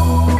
Oh.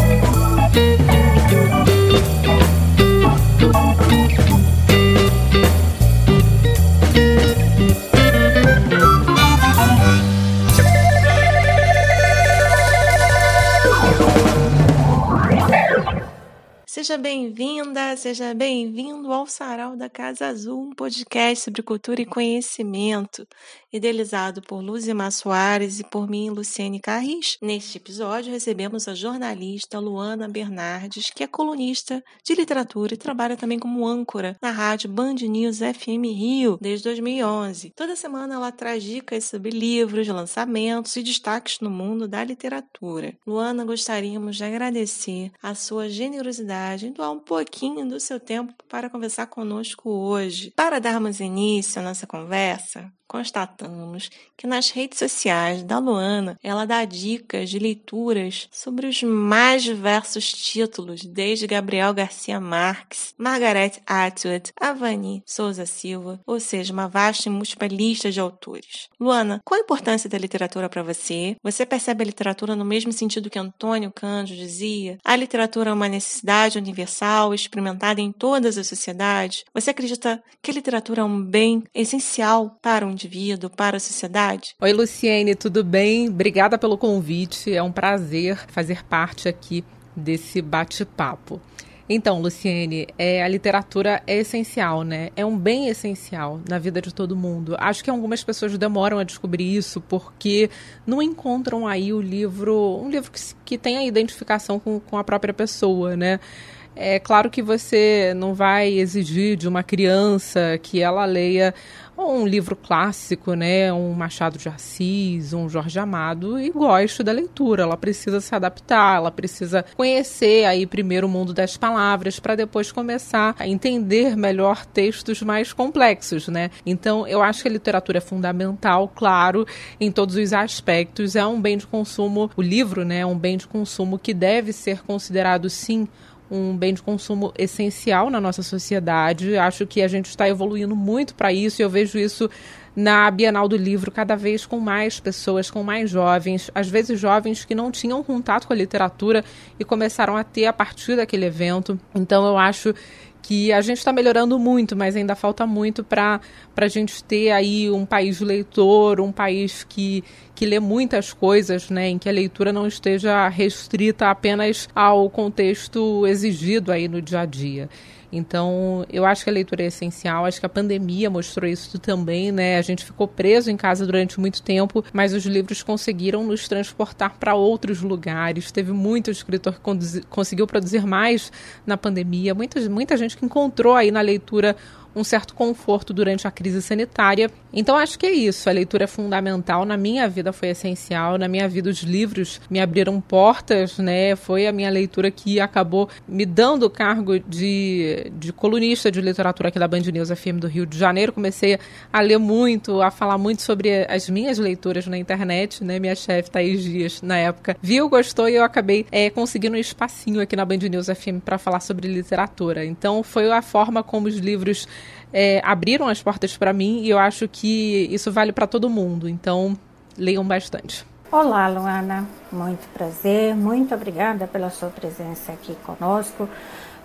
Seja bem-vinda, seja bem-vindo ao Sarau da Casa Azul, um podcast sobre cultura e conhecimento, idealizado por Luzimar Soares e por mim, Luciene Carris. Neste episódio, recebemos a jornalista Luana Bernardes, que é colunista de literatura e trabalha também como âncora na rádio Band News FM Rio desde 2011. Toda semana ela traz dicas sobre livros, lançamentos e destaques no mundo da literatura. Luana, gostaríamos de agradecer a sua generosidade coragem, doar um pouquinho do seu tempo para conversar conosco hoje. Para darmos início à nossa conversa, constatamos que nas redes sociais da Luana ela dá dicas de leituras sobre os mais diversos títulos, desde Gabriel Garcia Marques, Margaret Atwood, Avani Souza Silva, ou seja, uma vasta e múltipla lista de autores. Luana, qual a importância da literatura para você? Você percebe a literatura no mesmo sentido que Antônio Cândido dizia? A literatura é uma necessidade universal, experimentada em todas as sociedades? Você acredita que a literatura é um bem essencial para um indivíduo, para a sociedade? Oi, Luciene, tudo bem? Obrigada pelo convite. É um prazer fazer parte aqui desse bate-papo. Então, Luciene, é, a literatura é essencial, né? É um bem essencial na vida de todo mundo. Acho que algumas pessoas demoram a descobrir isso porque não encontram aí o livro, um livro que, que tenha identificação com, com a própria pessoa, né? É claro que você não vai exigir de uma criança que ela leia um livro clássico, né, um Machado de Assis, um Jorge Amado e gosto da leitura. Ela precisa se adaptar, ela precisa conhecer aí primeiro o mundo das palavras para depois começar a entender melhor textos mais complexos, né? Então, eu acho que a literatura é fundamental, claro, em todos os aspectos. É um bem de consumo, o livro, né, é um bem de consumo que deve ser considerado sim um bem de consumo essencial na nossa sociedade. Acho que a gente está evoluindo muito para isso e eu vejo isso na Bienal do Livro, cada vez com mais pessoas, com mais jovens, às vezes jovens que não tinham contato com a literatura e começaram a ter a partir daquele evento. Então eu acho que a gente está melhorando muito, mas ainda falta muito para a gente ter aí um país leitor, um país que, que lê muitas coisas, né, em que a leitura não esteja restrita apenas ao contexto exigido aí no dia a dia. Então, eu acho que a leitura é essencial, acho que a pandemia mostrou isso também, né? A gente ficou preso em casa durante muito tempo, mas os livros conseguiram nos transportar para outros lugares. Teve muito escritor que conseguiu produzir mais na pandemia, muita, muita gente que encontrou aí na leitura um certo conforto durante a crise sanitária. Então acho que é isso. A leitura é fundamental. Na minha vida foi essencial. Na minha vida os livros me abriram portas, né? Foi a minha leitura que acabou me dando o cargo de, de colunista de literatura aqui da Band News FM do Rio de Janeiro. Comecei a ler muito, a falar muito sobre as minhas leituras na internet, né? Minha chefe, Thaís Dias, na época, viu, gostou e eu acabei é, conseguindo um espacinho aqui na Band News FM para falar sobre literatura. Então foi a forma como os livros é, abriram as portas para mim e eu acho que isso vale para todo mundo. Então, leiam bastante. Olá, Luana. Muito prazer. Muito obrigada pela sua presença aqui conosco.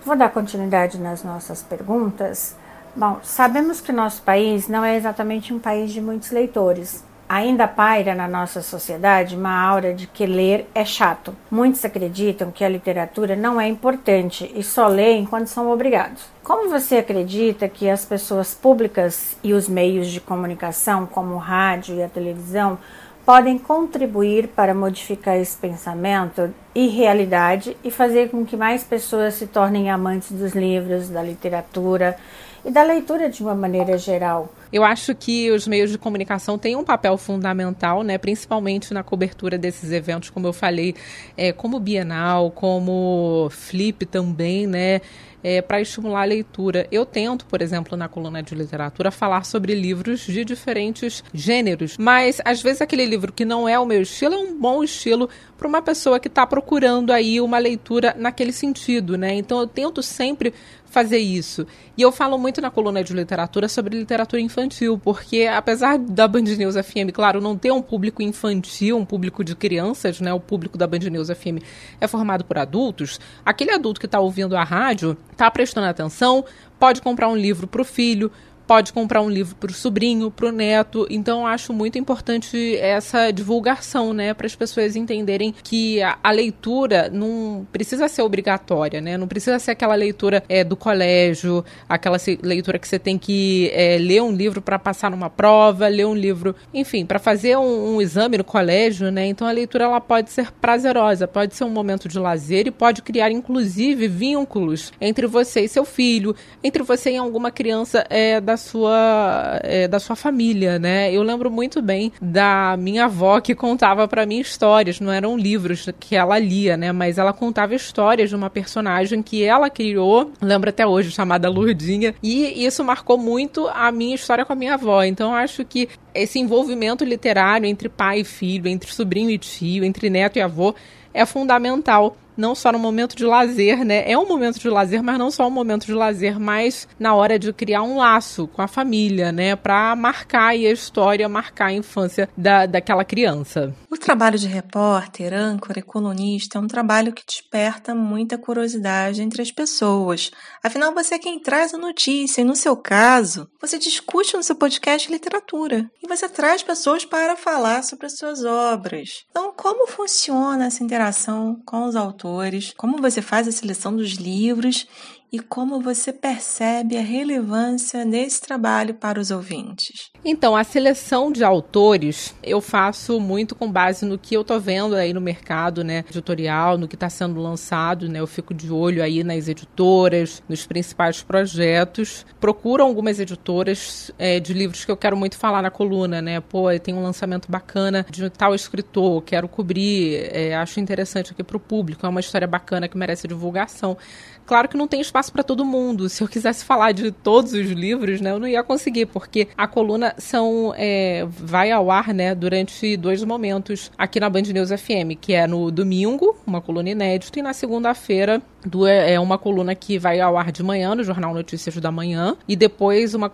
Vou dar continuidade nas nossas perguntas. Bom, sabemos que nosso país não é exatamente um país de muitos leitores. Ainda paira na nossa sociedade uma aura de que ler é chato. Muitos acreditam que a literatura não é importante e só leem quando são obrigados. Como você acredita que as pessoas públicas e os meios de comunicação, como o rádio e a televisão, podem contribuir para modificar esse pensamento e realidade e fazer com que mais pessoas se tornem amantes dos livros, da literatura e da leitura de uma maneira geral? Eu acho que os meios de comunicação têm um papel fundamental, né, principalmente na cobertura desses eventos, como eu falei, é, como Bienal, como Flip também, né, é, para estimular a leitura. Eu tento, por exemplo, na coluna de literatura, falar sobre livros de diferentes gêneros, mas às vezes aquele livro que não é o meu estilo é um bom estilo para uma pessoa que está procurando aí uma leitura naquele sentido, né? Então eu tento sempre fazer isso. E eu falo muito na coluna de literatura sobre literatura infantil porque apesar da Band News FM, claro, não ter um público infantil, um público de crianças, né? O público da Band News FM é formado por adultos. Aquele adulto que está ouvindo a rádio está prestando atenção, pode comprar um livro para o filho, pode comprar um livro para o sobrinho, para o neto. Então, acho muito importante essa divulgação, né, para as pessoas entenderem que a, a, leitura não precisa ser obrigatória, né? Não precisa ser aquela leitura é, do colégio, aquela leitura que você tem que é, ler um livro para passar numa prova, ler um livro, enfim, para fazer um, um, exame no colégio, né? Então, a leitura ela pode ser prazerosa, pode ser um momento de lazer e pode criar, inclusive, vínculos entre você e seu filho, entre você e alguma criança é, da da sua, é, da sua família, né? Eu lembro muito bem da minha avó que contava para mim histórias, não eram livros que ela lia, né? Mas ela contava histórias de uma personagem que ela criou, lembro até hoje, chamada Lurdinha, e isso marcou muito a minha história com a minha avó. Então acho que esse envolvimento literário entre pai e filho, entre sobrinho e tio, entre neto e avô, é fundamental não só no momento de lazer, né? É um momento de lazer, mas não só um momento de lazer, mas na hora de criar um laço com a família, né? Para marcar a história, marcar a infância da, daquela criança. O trabalho de repórter, âncora e colunista é um trabalho que desperta muita curiosidade entre as pessoas. Afinal, você é quem traz a notícia e, no seu caso, você discute no seu podcast literatura e você traz pessoas para falar sobre as suas obras. Então, como funciona essa interação com os autores? como você faz a seleção dos livros e como você percebe a relevância desse trabalho para os ouvintes? Então, a seleção de autores eu faço muito com base no que eu tô vendo aí no mercado, né, editorial, no que está sendo lançado, né? Eu fico de olho aí nas editoras, nos principais projetos. Procuro algumas editoras é, de livros que eu quero muito falar na coluna, né? Pô, tem um lançamento bacana de tal escritor, quero cobrir, é, acho interessante aqui para o público, é uma história bacana que merece divulgação. Claro que não tem espaço para todo mundo. Se eu quisesse falar de todos os livros, né, eu não ia conseguir, porque a coluna são é, vai ao ar, né, durante dois momentos aqui na Band News FM, que é no domingo, uma coluna inédita, e na segunda-feira é uma coluna que vai ao ar de manhã no Jornal Notícias da Manhã e depois uma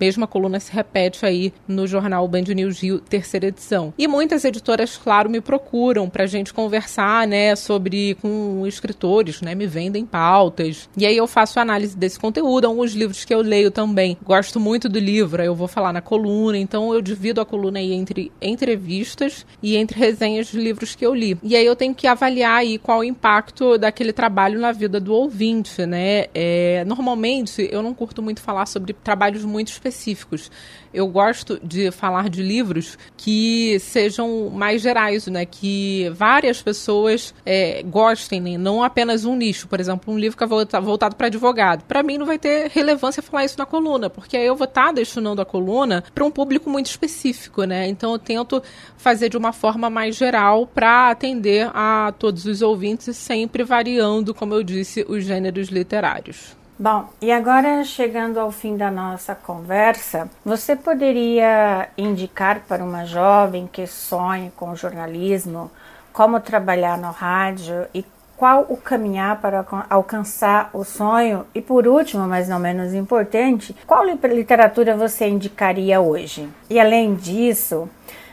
mesma coluna se repete aí no jornal Band News Rio, terceira edição. E muitas editoras, claro, me procuram para a gente conversar, né, sobre com escritores, né, me vendem pautas. E aí eu faço análise desse conteúdo, alguns livros que eu leio também. Gosto muito do livro, aí eu vou falar na coluna, então eu divido a coluna aí entre entrevistas e entre resenhas de livros que eu li. E aí eu tenho que avaliar aí qual o impacto daquele trabalho na vida do ouvinte, né? É, normalmente eu não curto muito falar sobre trabalhos muito específicos eu gosto de falar de livros que sejam mais gerais, né? Que várias pessoas é, gostem, né? não apenas um nicho. Por exemplo, um livro que é voltado para advogado. Para mim não vai ter relevância falar isso na coluna, porque aí eu vou estar tá destinando a coluna para um público muito específico, né? Então eu tento fazer de uma forma mais geral para atender a todos os ouvintes, sempre variando, como eu disse, os gêneros literários. Bom, e agora chegando ao fim da nossa conversa, você poderia indicar para uma jovem que sonha com jornalismo como trabalhar no rádio e qual o caminhar para alcançar o sonho? E por último, mas não menos importante, qual literatura você indicaria hoje? E além disso,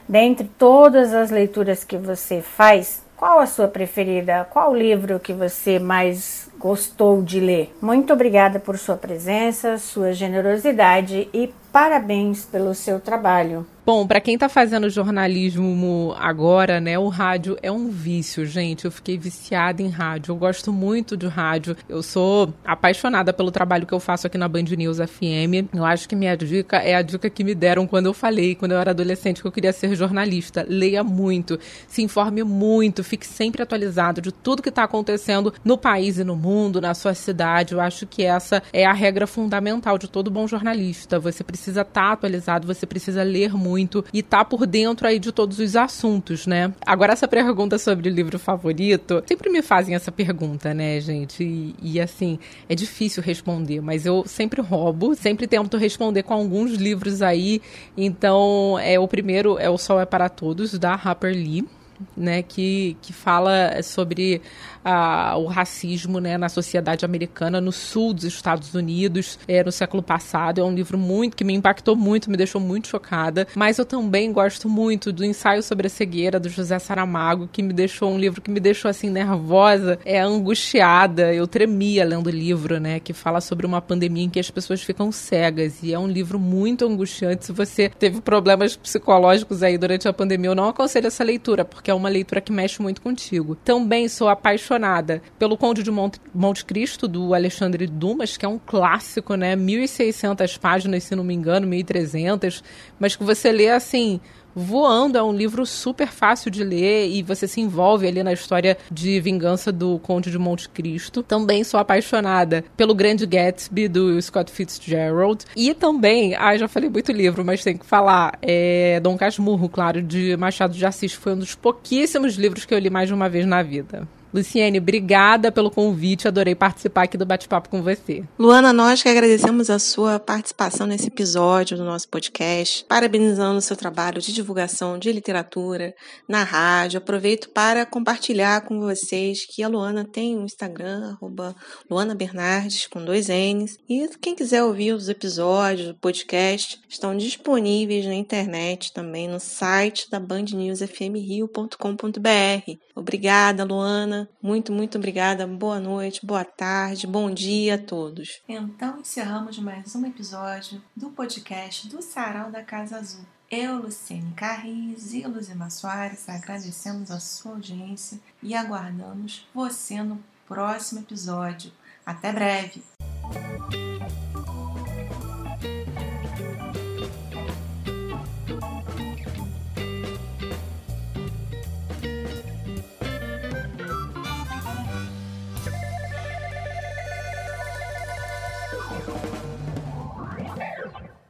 dentre todas as leituras que você faz, qual a sua preferida? Qual livro que você mais gostou de ler? Muito obrigada por sua presença, sua generosidade e parabéns pelo seu trabalho. Bom, para quem está fazendo jornalismo agora, né, o rádio é um vício, gente. Eu fiquei viciada em rádio. Eu gosto muito de rádio. Eu sou apaixonada pelo trabalho que eu faço aqui na Band News FM. Eu acho que minha dica é a dica que me deram quando eu falei, quando eu era adolescente, que eu queria ser jornalista. Leia muito, se informe muito, fique sempre atualizado de tudo que está acontecendo no país e no mundo, na sua cidade. Eu acho que essa é a regra fundamental de todo bom jornalista. Você precisa estar tá atualizado, você precisa ler muito muito e tá por dentro aí de todos os assuntos, né? Agora, essa pergunta sobre o livro favorito, sempre me fazem essa pergunta, né, gente? E, e assim, é difícil responder, mas eu sempre roubo, sempre tento responder com alguns livros aí. Então, é o primeiro é O Sol é para Todos, da Harper Lee. Né, que, que fala sobre uh, o racismo né, na sociedade americana no sul dos Estados Unidos é, no século passado. É um livro muito que me impactou muito, me deixou muito chocada. Mas eu também gosto muito do ensaio sobre a cegueira do José Saramago, que me deixou um livro que me deixou assim nervosa, é angustiada. Eu tremia lendo o livro, né, que fala sobre uma pandemia em que as pessoas ficam cegas e é um livro muito angustiante. Se você teve problemas psicológicos aí durante a pandemia, eu não aconselho essa leitura, porque é uma leitura que mexe muito contigo. Também sou apaixonada pelo Conde de Monte, Monte Cristo, do Alexandre Dumas, que é um clássico, né? 1.600 páginas, se não me engano, 1.300, mas que você lê assim voando. É um livro super fácil de ler e você se envolve ali na história de vingança do Conde de Monte Cristo. Também sou apaixonada pelo Grande Gatsby do Scott Fitzgerald. E também, ah, já falei muito livro, mas tem que falar, é Dom Casmurro, claro, de Machado de Assis. Foi um dos pouquíssimos livros que eu li mais de uma vez na vida. Luciene, obrigada pelo convite, adorei participar aqui do bate-papo com você. Luana, nós que agradecemos a sua participação nesse episódio do nosso podcast, parabenizando o seu trabalho de divulgação de literatura na rádio. Aproveito para compartilhar com vocês que a Luana tem um Instagram, arroba Luana Bernardes, com dois N's. E quem quiser ouvir os episódios do podcast, estão disponíveis na internet também no site da bandnewsfmrio.com.br. Obrigada, Luana. Muito, muito obrigada. Boa noite, boa tarde, bom dia a todos. Então encerramos mais um episódio do podcast do Sarau da Casa Azul. Eu, Luciene Carris e Luzima Soares agradecemos a sua audiência e aguardamos você no próximo episódio. Até breve!